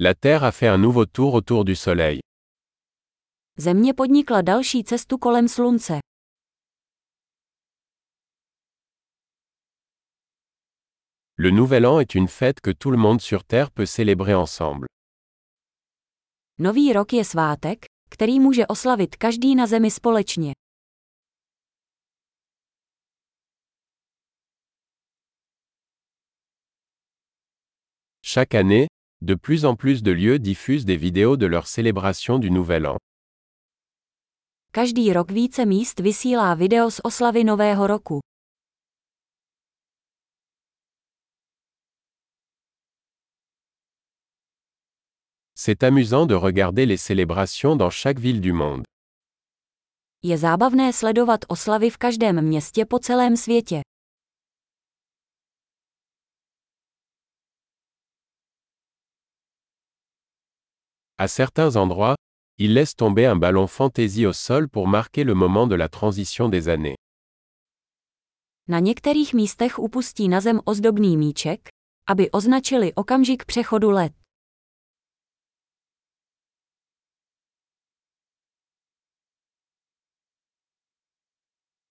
La Terre a fait un nouveau tour autour du Soleil. Země podnikla další cestu kolem slunce. Le Nouvel An est une fête que tout le monde sur Terre peut célébrer ensemble. Nový rok je svátek, který může oslavit každý na zemi společně. Chaque année, de plus en plus de lieux diffusent des vidéos de leur célébration du Nouvel An. Každý rok více míst vysílá video z oslavy Nového roku. C'est amusant de regarder les célébrations dans chaque ville du monde. Je zábavné sledovat oslavy v každém městě po celém světě. À certains endroits, ils laissent tomber un ballon fantaisie au sol pour marquer le moment de la transition des années. Na některých místech upustí na zem ozdobný míček, aby označili okamžik přechodu let.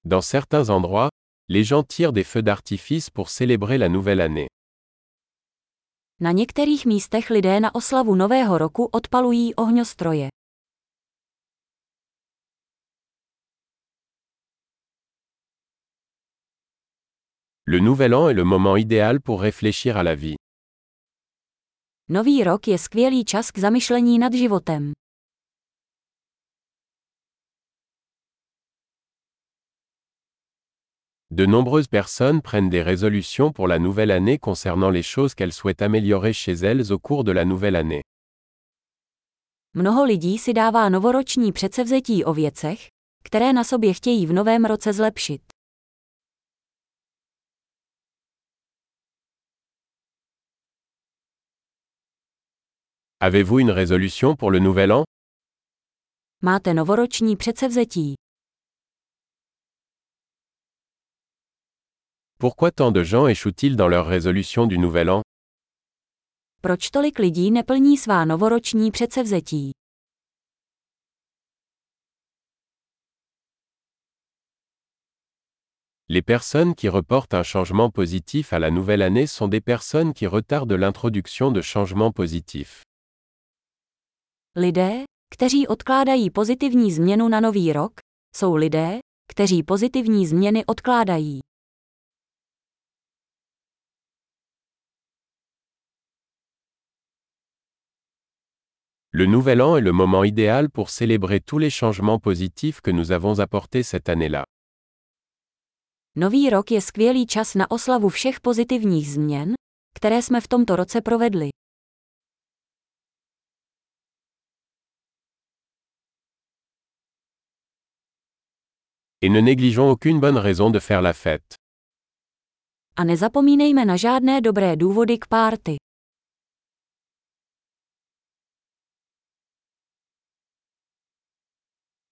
Dans certains endroits, les gens tirent des feux d'artifice pour célébrer la nouvelle année. Na některých místech lidé na oslavu Nového roku odpalují ohňostroje. Le Nouvel An est le moment idéal pour réfléchir à la vie. Nový rok je skvělý čas k zamyšlení nad životem. De nombreuses personnes prennent des résolutions pour la nouvelle année concernant les choses qu'elles souhaitent améliorer chez elles au cours de la nouvelle année. Mnoho lidí si dává novoroční předsevzetí o věcech, které na sobě chtějí v novém roce zlepšit. Avez-vous une résolution pour le nouvel an? Máte novoroční předsevzetí. Pourquoi tant de gens échouent-ils dans leur résolution du nouvel an? Proč tolik lidí neplní svá novoroční předsevzetí? Les personnes qui reportent un changement positif à la nouvelle année sont des personnes qui retardent l'introduction de changements positifs. Lidé, kteří odkládají pozitivní změnu na nový rok, jsou lidé, kteří pozitivní změny odkládají. Le Nouvel An est le moment idéal pour célébrer tous les changements positifs que nous avons apportés cette année-là. Nový rok je skvělý čas na oslavu všech pozitivních změn, které jsme v tomto roce provedli. Et ne négligeons aucune bonne raison de faire la fête. A nezapomínejme na žádné dobré důvody k párty.